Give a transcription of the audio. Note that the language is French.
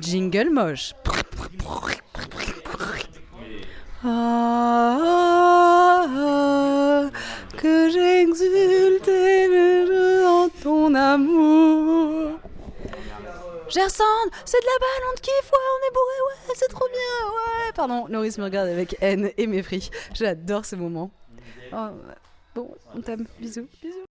Jingle moche. Ah, ah, que j'exulte en ton amour. Gerson, c'est de la balle, on te kiffe, ouais, on est bourré, ouais, c'est trop bien, ouais. Pardon, Norris me regarde avec haine et mépris. J'adore ce moment. Oh, bon, on t'aime, bisous, bisous.